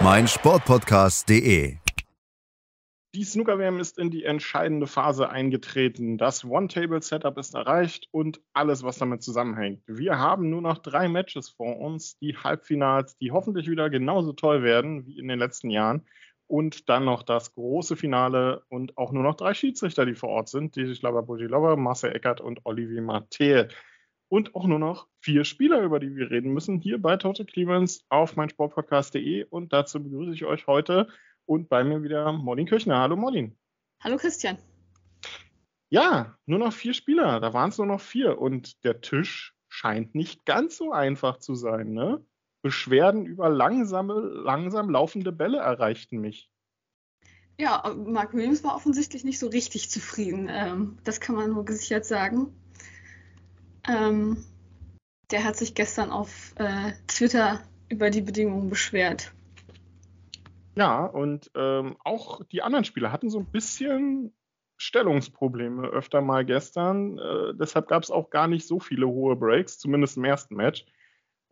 meinsportpodcast.de. Die Snooker-WM ist in die entscheidende Phase eingetreten. Das One-Table-Setup ist erreicht und alles, was damit zusammenhängt. Wir haben nur noch drei Matches vor uns, die Halbfinals, die hoffentlich wieder genauso toll werden wie in den letzten Jahren. Und dann noch das große Finale und auch nur noch drei Schiedsrichter, die vor Ort sind. Dietrich Bujilova, Marcel Eckert und Olivier Mattel und auch nur noch vier Spieler, über die wir reden müssen, hier bei Total Clearance auf meinsportpodcast.de. Und dazu begrüße ich euch heute und bei mir wieder Molin Kirchner. Hallo Molin. Hallo Christian. Ja, nur noch vier Spieler. Da waren es nur noch vier. Und der Tisch scheint nicht ganz so einfach zu sein. Ne? Beschwerden über langsame, langsam laufende Bälle erreichten mich. Ja, Mark Williams war offensichtlich nicht so richtig zufrieden. Ähm, das kann man nur gesichert sagen. Ähm, der hat sich gestern auf äh, Twitter über die Bedingungen beschwert. Ja, und ähm, auch die anderen Spieler hatten so ein bisschen Stellungsprobleme öfter mal gestern. Äh, deshalb gab es auch gar nicht so viele hohe Breaks, zumindest im ersten Match.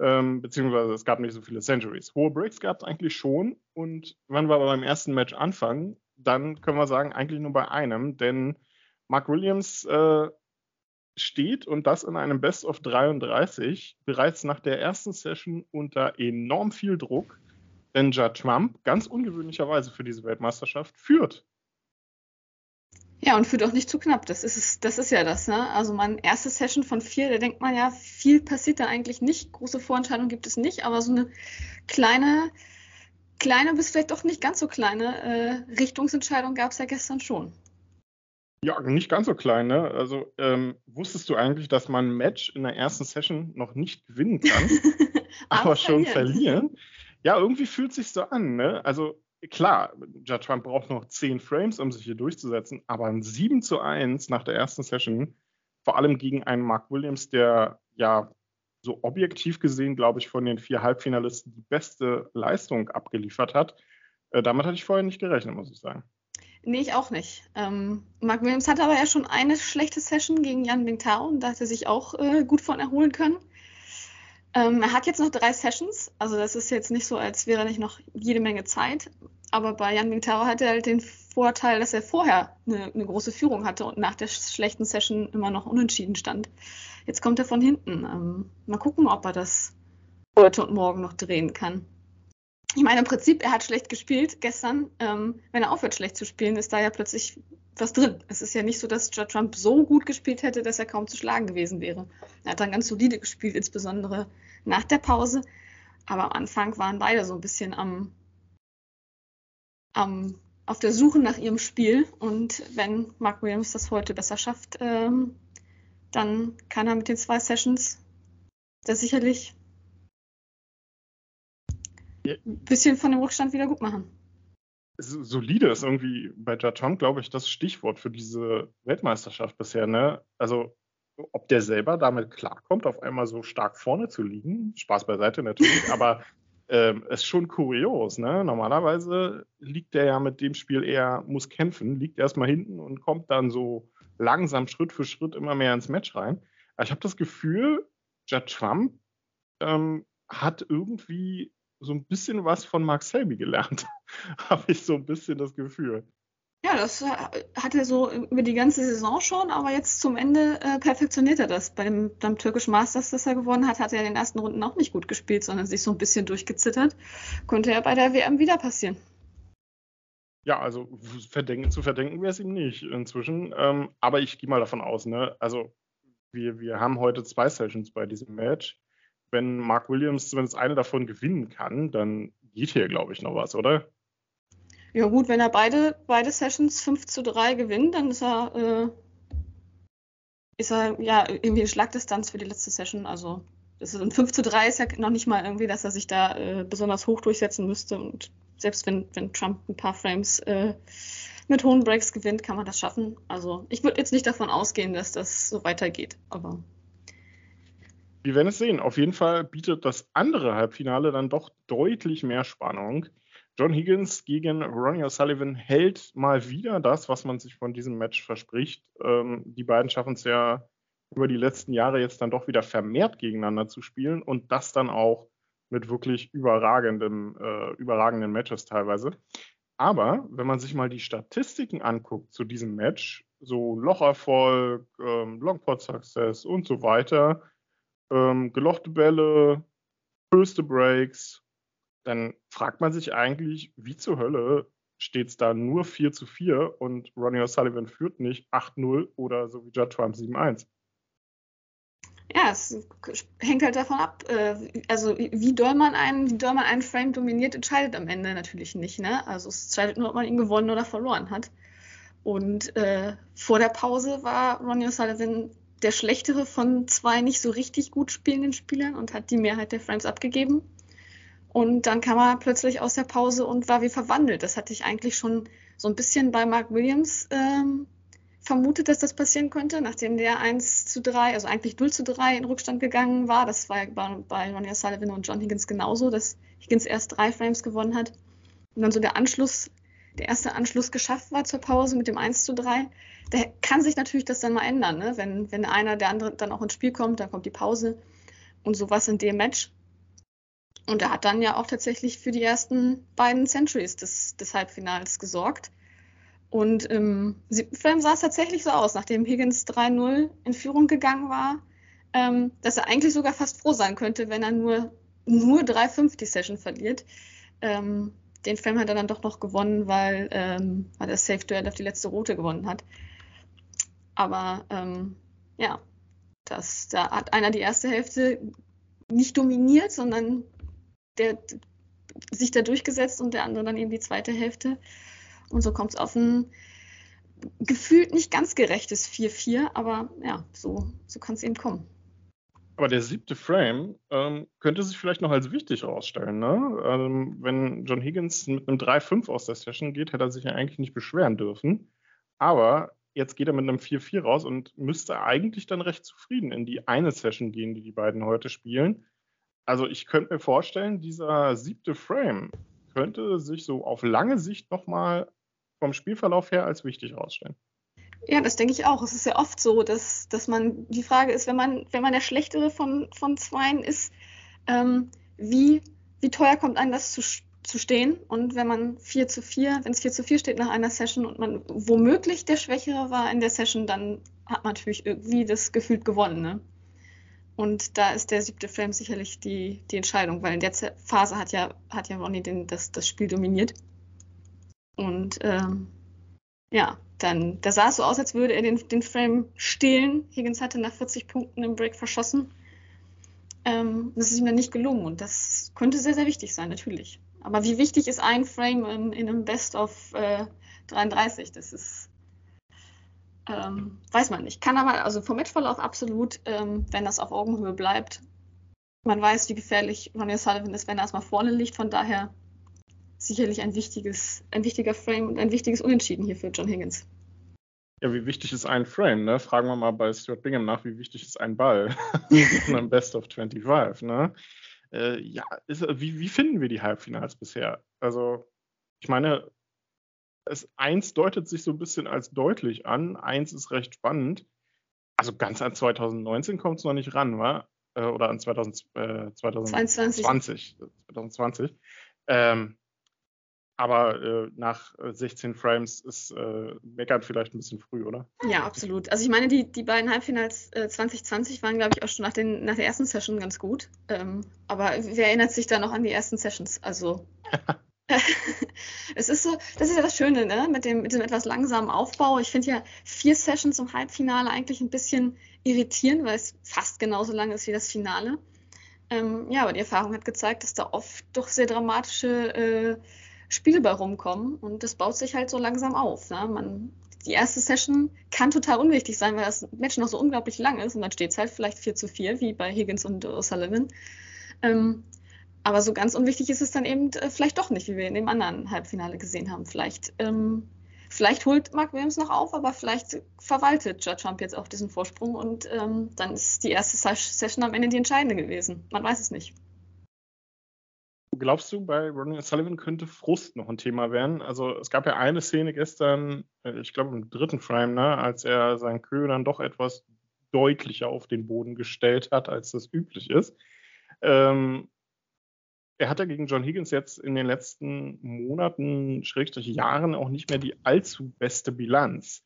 Ähm, beziehungsweise es gab nicht so viele Centuries. Hohe Breaks gab es eigentlich schon. Und wenn wir aber beim ersten Match anfangen, dann können wir sagen, eigentlich nur bei einem, denn Mark Williams äh, steht und das in einem Best of 33 bereits nach der ersten Session unter enorm viel Druck, denn Ja Trump ganz ungewöhnlicherweise für diese Weltmeisterschaft führt. Ja, und führt auch nicht zu knapp. Das ist, das ist ja das. Ne? Also man erste Session von vier, da denkt man ja, viel passiert da eigentlich nicht. Große Vorentscheidung gibt es nicht, aber so eine kleine, kleine bis vielleicht doch nicht ganz so kleine äh, Richtungsentscheidung gab es ja gestern schon. Ja, nicht ganz so klein, ne? Also ähm, wusstest du eigentlich, dass man ein Match in der ersten Session noch nicht gewinnen kann, aber schon verlieren? Ja, irgendwie fühlt sich so an, ne? Also klar, Judge Trump braucht noch zehn Frames, um sich hier durchzusetzen, aber ein 7 zu 1 nach der ersten Session, vor allem gegen einen Mark Williams, der ja so objektiv gesehen, glaube ich, von den vier Halbfinalisten die beste Leistung abgeliefert hat. Äh, damit hatte ich vorher nicht gerechnet, muss ich sagen. Nee, ich auch nicht. Ähm, Mark Williams hatte aber ja schon eine schlechte Session gegen Jan Bingtao und da hat er sich auch äh, gut von erholen können. Ähm, er hat jetzt noch drei Sessions, also das ist jetzt nicht so, als wäre nicht noch jede Menge Zeit. Aber bei Jan Bingtao hatte er halt den Vorteil, dass er vorher eine, eine, große Führung hatte und nach der schlechten Session immer noch unentschieden stand. Jetzt kommt er von hinten. Ähm, mal gucken, ob er das heute und morgen noch drehen kann ich meine, im Prinzip, er hat schlecht gespielt gestern. Ähm, wenn er aufhört, schlecht zu spielen, ist da ja plötzlich was drin. Es ist ja nicht so, dass Judd Trump so gut gespielt hätte, dass er kaum zu schlagen gewesen wäre. Er hat dann ganz solide gespielt, insbesondere nach der Pause. Aber am Anfang waren beide so ein bisschen am, am auf der Suche nach ihrem Spiel. Und wenn Mark Williams das heute besser schafft, ähm, dann kann er mit den zwei Sessions das sicherlich ein bisschen von dem Rückstand wieder gut machen. Solide ist irgendwie bei Jaton, glaube ich, das Stichwort für diese Weltmeisterschaft bisher. Ne? Also, ob der selber damit klarkommt, auf einmal so stark vorne zu liegen, Spaß beiseite natürlich, aber ähm, ist schon kurios. Ne? Normalerweise liegt der ja mit dem Spiel eher, muss kämpfen, liegt erstmal hinten und kommt dann so langsam Schritt für Schritt immer mehr ins Match rein. Aber ich habe das Gefühl, Judd Trump ähm, hat irgendwie so ein bisschen was von Mark Selby gelernt, habe ich so ein bisschen das Gefühl. Ja, das äh, hat er so über die ganze Saison schon, aber jetzt zum Ende äh, perfektioniert er das. Bei dem, beim türkischen Masters, das er gewonnen hat, hat er in den ersten Runden auch nicht gut gespielt, sondern sich so ein bisschen durchgezittert. Konnte er bei der WM wieder passieren. Ja, also verdenken, zu verdenken wäre es ihm nicht inzwischen. Ähm, aber ich gehe mal davon aus, ne? Also wir, wir haben heute zwei Sessions bei diesem Match wenn Mark Williams zumindest eine davon gewinnen kann, dann geht hier, glaube ich, noch was, oder? Ja, gut, wenn er beide, beide Sessions 5 zu 3 gewinnt, dann ist er, äh, ist er ja irgendwie Schlagdistanz für die letzte Session. Also das ist, und 5 zu 3 ist ja noch nicht mal irgendwie, dass er sich da äh, besonders hoch durchsetzen müsste. Und selbst wenn, wenn Trump ein paar Frames äh, mit hohen Breaks gewinnt, kann man das schaffen. Also ich würde jetzt nicht davon ausgehen, dass das so weitergeht, aber. Wir werden es sehen. Auf jeden Fall bietet das andere Halbfinale dann doch deutlich mehr Spannung. John Higgins gegen Ronnie O'Sullivan hält mal wieder das, was man sich von diesem Match verspricht. Ähm, die beiden schaffen es ja über die letzten Jahre jetzt dann doch wieder vermehrt gegeneinander zu spielen und das dann auch mit wirklich überragendem, äh, überragenden Matches teilweise. Aber wenn man sich mal die Statistiken anguckt zu diesem Match, so Locherfolg, ähm, Longpot Success und so weiter, ähm, gelochte Bälle, höchste Breaks, dann fragt man sich eigentlich, wie zur Hölle steht es da nur 4 zu 4 und Ronnie O'Sullivan führt nicht 8-0 oder so wie Judd Trump 7-1. Ja, es hängt halt davon ab. Äh, also wie doll man einen, wie doll man einen Frame dominiert, entscheidet am Ende natürlich nicht. Ne? Also es entscheidet nur, ob man ihn gewonnen oder verloren hat. Und äh, vor der Pause war Ronnie O'Sullivan der schlechtere von zwei nicht so richtig gut spielenden Spielern und hat die Mehrheit der Frames abgegeben. Und dann kam er plötzlich aus der Pause und war wie verwandelt. Das hatte ich eigentlich schon so ein bisschen bei Mark Williams ähm, vermutet, dass das passieren könnte, nachdem der 1 zu 3, also eigentlich 0 zu 3 in Rückstand gegangen war. Das war bei, bei Ronnie Sullivan und John Higgins genauso, dass Higgins erst drei Frames gewonnen hat. Und dann so der Anschluss, der erste Anschluss geschafft war zur Pause mit dem 1 zu 3. Da kann sich natürlich das dann mal ändern, ne? wenn, wenn einer der andere dann auch ins Spiel kommt, dann kommt die Pause und sowas in dem Match. Und er hat dann ja auch tatsächlich für die ersten beiden Centuries des, des Halbfinals gesorgt. Und im siebten Frame sah es tatsächlich so aus, nachdem Higgins 3-0 in Führung gegangen war, ähm, dass er eigentlich sogar fast froh sein könnte, wenn er nur, nur 3-5 die Session verliert. Ähm, den Frame hat er dann doch noch gewonnen, weil, ähm, weil er Safe Duell auf die letzte Rote gewonnen hat. Aber ähm, ja, das, da hat einer die erste Hälfte nicht dominiert, sondern der sich da durchgesetzt und der andere dann eben die zweite Hälfte. Und so kommt es auf ein gefühlt nicht ganz gerechtes 4-4, aber ja, so, so kann es eben kommen. Aber der siebte Frame ähm, könnte sich vielleicht noch als wichtig herausstellen. Ne? Ähm, wenn John Higgins mit einem 3-5 aus der Session geht, hätte er sich ja eigentlich nicht beschweren dürfen. Aber jetzt geht er mit einem 4-4 raus und müsste eigentlich dann recht zufrieden in die eine Session gehen, die die beiden heute spielen. Also ich könnte mir vorstellen, dieser siebte Frame könnte sich so auf lange Sicht nochmal vom Spielverlauf her als wichtig herausstellen. Ja, das denke ich auch. Es ist ja oft so, dass, dass man, die Frage ist, wenn man, wenn man der Schlechtere von, von Zweien ist, ähm, wie, wie teuer kommt einem das zu, zu stehen? Und wenn man 4 zu 4, wenn es 4 zu 4 steht nach einer Session und man womöglich der Schwächere war in der Session, dann hat man natürlich irgendwie das Gefühl gewonnen. Ne? Und da ist der siebte Frame sicherlich die, die Entscheidung, weil in der Phase hat ja, hat ja Ronnie den, das, das Spiel dominiert. Und ähm, ja, dann, da sah es so aus, als würde er den, den Frame stehlen. Higgins hatte nach 40 Punkten im Break verschossen. Ähm, das ist ihm dann nicht gelungen und das könnte sehr, sehr wichtig sein, natürlich. Aber wie wichtig ist ein Frame in, in einem Best of äh, 33? Das ist, ähm, weiß man nicht. Kann aber, also vom Matchverlauf absolut, ähm, wenn das auf Augenhöhe bleibt. Man weiß, wie gefährlich Ronnie Sullivan ist, wenn er erstmal vorne liegt. Von daher sicherlich ein wichtiges, ein wichtiger Frame und ein wichtiges Unentschieden hier für John Higgins. Ja, wie wichtig ist ein Frame? Ne? Fragen wir mal bei Stuart Bingham nach, wie wichtig ist ein Ball in einem Best of 25? Ne? Äh, ja, ist, wie, wie finden wir die Halbfinals bisher? Also, ich meine, es, eins deutet sich so ein bisschen als deutlich an, eins ist recht spannend. Also ganz an 2019 kommt es noch nicht ran, wa? Äh, oder an 2000, äh, 2020. 2020. 2020. Ähm, aber äh, nach 16 äh, Frames ist äh, meckert vielleicht ein bisschen früh, oder? Ja, absolut. Also ich meine, die, die beiden Halbfinals äh, 2020 waren, glaube ich, auch schon nach, den, nach der ersten Session ganz gut. Ähm, aber wer erinnert sich da noch an die ersten Sessions? Also es ist so, das ist ja das Schöne, ne? Mit dem, mit dem etwas langsamen Aufbau. Ich finde ja vier Sessions im Halbfinale eigentlich ein bisschen irritierend, weil es fast genauso lang ist wie das Finale. Ähm, ja, aber die Erfahrung hat gezeigt, dass da oft doch sehr dramatische äh, Spiele bei rumkommen und das baut sich halt so langsam auf. Ne? Man, die erste Session kann total unwichtig sein, weil das Match noch so unglaublich lang ist und dann steht es halt vielleicht 4 zu 4, wie bei Higgins und O'Sullivan. Ähm, aber so ganz unwichtig ist es dann eben äh, vielleicht doch nicht, wie wir in dem anderen Halbfinale gesehen haben. Vielleicht, ähm, vielleicht holt Mark Williams noch auf, aber vielleicht verwaltet Judge Trump jetzt auch diesen Vorsprung und ähm, dann ist die erste Session am Ende die entscheidende gewesen. Man weiß es nicht. Glaubst du, bei Ronnie Sullivan könnte Frust noch ein Thema werden? Also es gab ja eine Szene gestern, äh, ich glaube im dritten Frame, ne, als er seinen Kö dann doch etwas deutlicher auf den Boden gestellt hat, als das üblich ist. Ähm, er hat ja gegen John Higgins jetzt in den letzten Monaten, Schrägstrich Jahren auch nicht mehr die allzu beste Bilanz.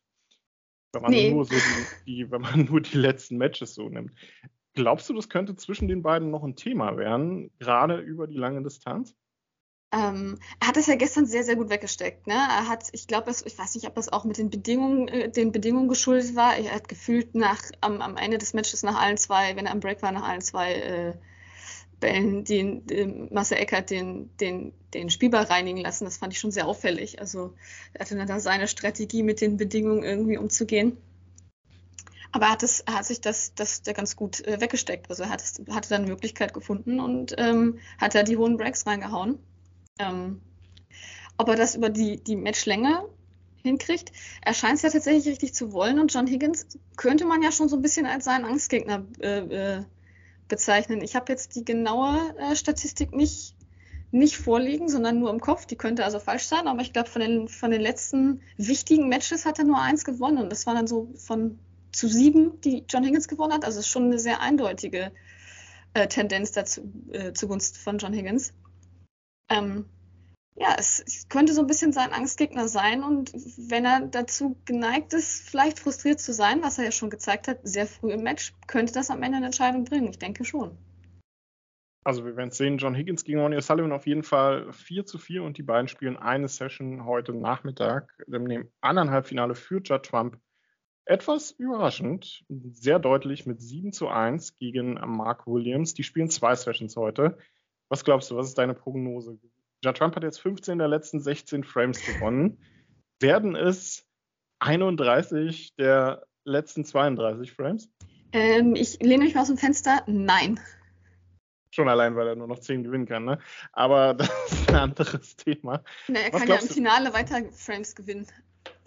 Wenn man, nee. nur so die, die, wenn man nur die letzten Matches so nimmt. Glaubst du, das könnte zwischen den beiden noch ein Thema werden, gerade über die lange Distanz? Ähm, er hat es ja gestern sehr, sehr gut weggesteckt. Ne? Er hat, ich glaube, ich weiß nicht, ob das auch mit den Bedingungen, äh, den Bedingungen geschuldet war. Er hat gefühlt nach, am, am Ende des Matches nach allen zwei, wenn er am Break war, nach allen zwei äh, Bällen den, den Marcel Eckert den, den, den Spielball reinigen lassen. Das fand ich schon sehr auffällig. Also er hatte dann da seine Strategie, mit den Bedingungen irgendwie umzugehen. Aber er hat, es, hat sich das, das ganz gut äh, weggesteckt. Also er hat hatte dann eine Möglichkeit gefunden und ähm, hat da die hohen Breaks reingehauen. Ähm, ob er das über die, die Matchlänge hinkriegt, er scheint es ja tatsächlich richtig zu wollen und John Higgins könnte man ja schon so ein bisschen als seinen Angstgegner äh, äh, bezeichnen. Ich habe jetzt die genaue äh, Statistik nicht, nicht vorliegen, sondern nur im Kopf. Die könnte also falsch sein, aber ich glaube, von den, von den letzten wichtigen Matches hat er nur eins gewonnen. Und das war dann so von zu sieben, die John Higgins gewonnen hat. Also es ist schon eine sehr eindeutige äh, Tendenz dazu, äh, zugunsten von John Higgins. Ähm, ja, es könnte so ein bisschen sein Angstgegner sein und wenn er dazu geneigt ist, vielleicht frustriert zu sein, was er ja schon gezeigt hat, sehr früh im Match, könnte das am Ende eine Entscheidung bringen. Ich denke schon. Also wir werden sehen, John Higgins gegen Ronnie Sullivan auf jeden Fall 4 zu 4 und die beiden spielen eine Session heute Nachmittag dem Halbfinale für Judd Trump. Etwas überraschend, sehr deutlich mit 7 zu 1 gegen Mark Williams. Die spielen zwei Sessions heute. Was glaubst du, was ist deine Prognose? Ja, Trump hat jetzt 15 der letzten 16 Frames gewonnen. Werden es 31 der letzten 32 Frames? Ähm, ich lehne mich mal aus dem Fenster. Nein. Schon allein, weil er nur noch 10 gewinnen kann, ne? Aber das ist ein anderes Thema. Na, er Was kann ja im Finale weiter Frames gewinnen.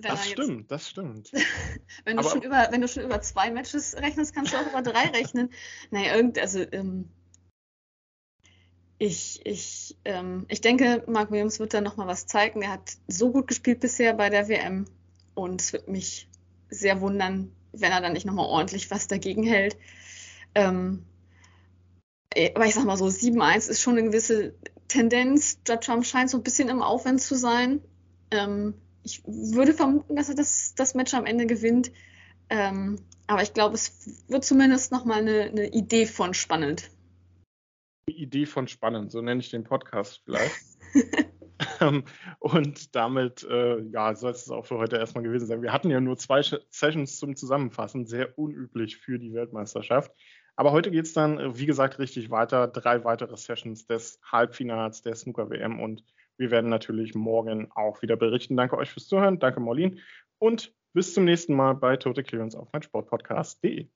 Das stimmt, das stimmt. wenn, du schon über, wenn du schon über zwei Matches rechnest, kannst du auch über drei rechnen. Naja, irgend, also ähm, ich, ich, ähm, ich denke, Mark Williams wird da nochmal was zeigen. Er hat so gut gespielt bisher bei der WM und es wird mich sehr wundern, wenn er dann nicht nochmal ordentlich was dagegen hält. Ähm, äh, aber ich sag mal so, 7-1 ist schon eine gewisse Tendenz. Judd Trump scheint so ein bisschen im Aufwand zu sein. Ähm, ich würde vermuten, dass er das, das Match am Ende gewinnt. Ähm, aber ich glaube, es wird zumindest nochmal eine, eine Idee von spannend. Idee von spannend, so nenne ich den Podcast vielleicht. Ähm, und damit äh, ja, soll es auch für heute erstmal gewesen sein. Wir hatten ja nur zwei Sessions zum Zusammenfassen, sehr unüblich für die Weltmeisterschaft. Aber heute geht es dann, äh, wie gesagt, richtig weiter. Drei weitere Sessions des Halbfinals der Snooker WM und wir werden natürlich morgen auch wieder berichten. Danke euch fürs Zuhören, danke Morlin und bis zum nächsten Mal bei Total Clearance auf meinsportpodcast.de.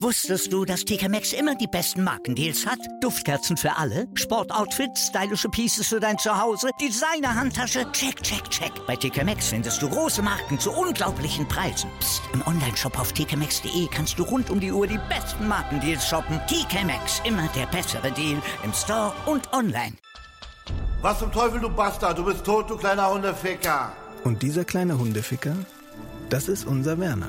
Wusstest du, dass TK Maxx immer die besten Markendeals hat? Duftkerzen für alle, Sportoutfits, stylische Pieces für dein Zuhause, Designer-Handtasche, check, check, check. Bei TK Maxx findest du große Marken zu unglaublichen Preisen. Psst. im Onlineshop auf tkmaxx.de kannst du rund um die Uhr die besten Markendeals shoppen. TK Maxx, immer der bessere Deal im Store und online. Was zum Teufel, du Bastard, du bist tot, du kleiner Hundeficker. Und dieser kleine Hundeficker, das ist unser Werner.